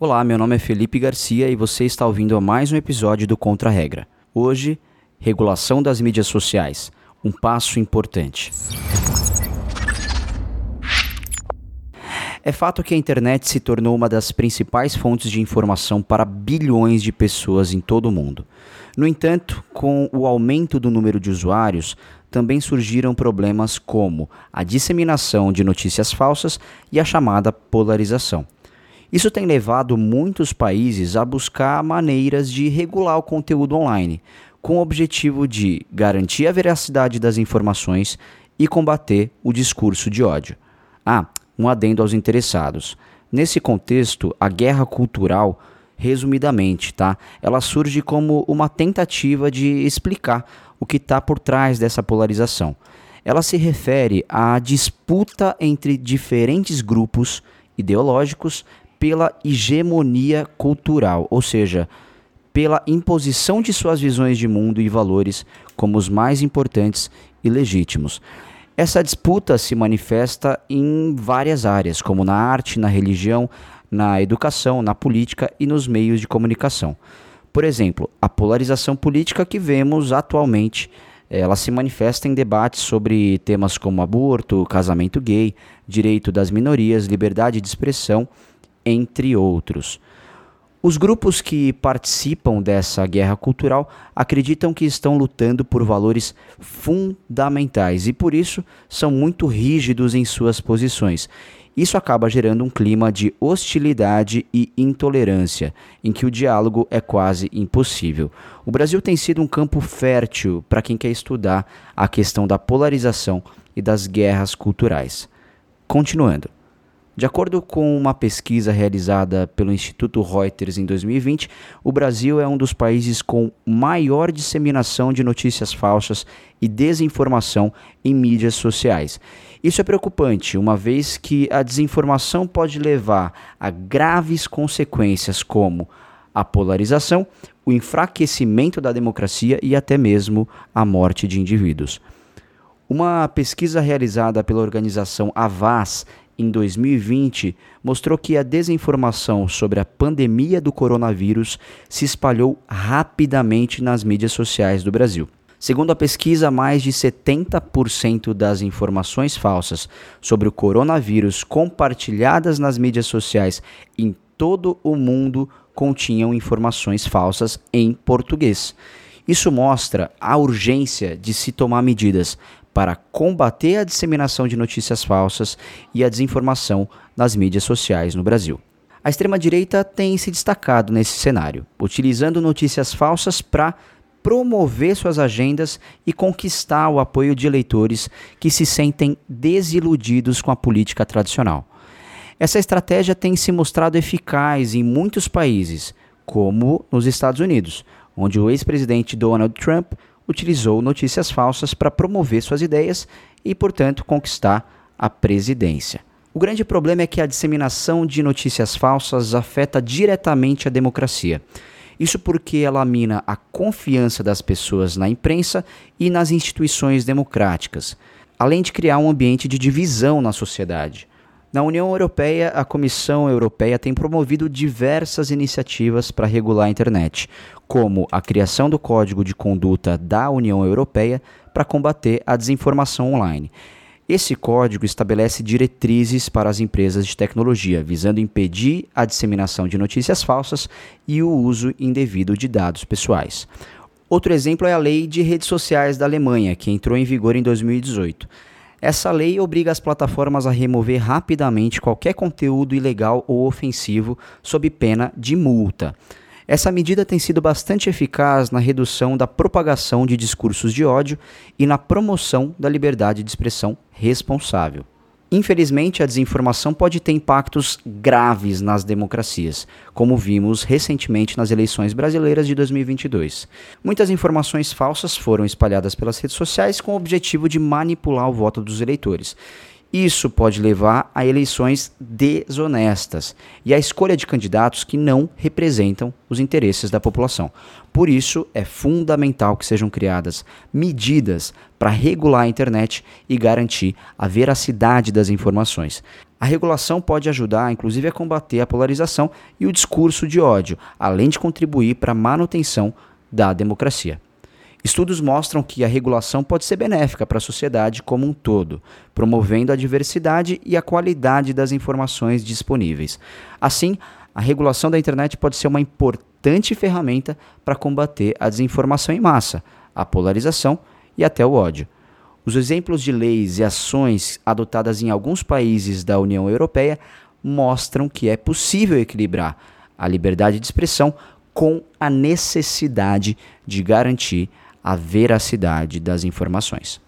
Olá, meu nome é Felipe Garcia e você está ouvindo mais um episódio do Contra Regra. Hoje, regulação das mídias sociais, um passo importante. É fato que a internet se tornou uma das principais fontes de informação para bilhões de pessoas em todo o mundo. No entanto, com o aumento do número de usuários, também surgiram problemas como a disseminação de notícias falsas e a chamada polarização. Isso tem levado muitos países a buscar maneiras de regular o conteúdo online, com o objetivo de garantir a veracidade das informações e combater o discurso de ódio. Ah, um adendo aos interessados. Nesse contexto, a guerra cultural, resumidamente, tá? Ela surge como uma tentativa de explicar o que está por trás dessa polarização. Ela se refere à disputa entre diferentes grupos ideológicos pela hegemonia cultural, ou seja, pela imposição de suas visões de mundo e valores como os mais importantes e legítimos. Essa disputa se manifesta em várias áreas, como na arte, na religião, na educação, na política e nos meios de comunicação. Por exemplo, a polarização política que vemos atualmente, ela se manifesta em debates sobre temas como aborto, casamento gay, direito das minorias, liberdade de expressão, entre outros. Os grupos que participam dessa guerra cultural acreditam que estão lutando por valores fundamentais e, por isso, são muito rígidos em suas posições. Isso acaba gerando um clima de hostilidade e intolerância, em que o diálogo é quase impossível. O Brasil tem sido um campo fértil para quem quer estudar a questão da polarização e das guerras culturais. Continuando. De acordo com uma pesquisa realizada pelo Instituto Reuters em 2020, o Brasil é um dos países com maior disseminação de notícias falsas e desinformação em mídias sociais. Isso é preocupante, uma vez que a desinformação pode levar a graves consequências como a polarização, o enfraquecimento da democracia e até mesmo a morte de indivíduos. Uma pesquisa realizada pela organização Avaz em 2020 mostrou que a desinformação sobre a pandemia do coronavírus se espalhou rapidamente nas mídias sociais do Brasil. Segundo a pesquisa, mais de 70% das informações falsas sobre o coronavírus compartilhadas nas mídias sociais em todo o mundo continham informações falsas em português. Isso mostra a urgência de se tomar medidas para combater a disseminação de notícias falsas e a desinformação nas mídias sociais no Brasil. A extrema-direita tem se destacado nesse cenário, utilizando notícias falsas para promover suas agendas e conquistar o apoio de eleitores que se sentem desiludidos com a política tradicional. Essa estratégia tem se mostrado eficaz em muitos países, como nos Estados Unidos, onde o ex-presidente Donald Trump utilizou notícias falsas para promover suas ideias e, portanto, conquistar a presidência. O grande problema é que a disseminação de notícias falsas afeta diretamente a democracia. Isso porque ela mina a confiança das pessoas na imprensa e nas instituições democráticas, além de criar um ambiente de divisão na sociedade. Na União Europeia, a Comissão Europeia tem promovido diversas iniciativas para regular a internet, como a criação do Código de Conduta da União Europeia para combater a desinformação online. Esse código estabelece diretrizes para as empresas de tecnologia, visando impedir a disseminação de notícias falsas e o uso indevido de dados pessoais. Outro exemplo é a Lei de Redes Sociais da Alemanha, que entrou em vigor em 2018. Essa lei obriga as plataformas a remover rapidamente qualquer conteúdo ilegal ou ofensivo sob pena de multa. Essa medida tem sido bastante eficaz na redução da propagação de discursos de ódio e na promoção da liberdade de expressão responsável. Infelizmente, a desinformação pode ter impactos graves nas democracias, como vimos recentemente nas eleições brasileiras de 2022. Muitas informações falsas foram espalhadas pelas redes sociais com o objetivo de manipular o voto dos eleitores. Isso pode levar a eleições desonestas e à escolha de candidatos que não representam os interesses da população. Por isso, é fundamental que sejam criadas medidas para regular a internet e garantir a veracidade das informações. A regulação pode ajudar, inclusive, a combater a polarização e o discurso de ódio, além de contribuir para a manutenção da democracia. Estudos mostram que a regulação pode ser benéfica para a sociedade como um todo, promovendo a diversidade e a qualidade das informações disponíveis. Assim, a regulação da internet pode ser uma importante ferramenta para combater a desinformação em massa, a polarização e até o ódio. Os exemplos de leis e ações adotadas em alguns países da União Europeia mostram que é possível equilibrar a liberdade de expressão com a necessidade de garantir a veracidade das informações.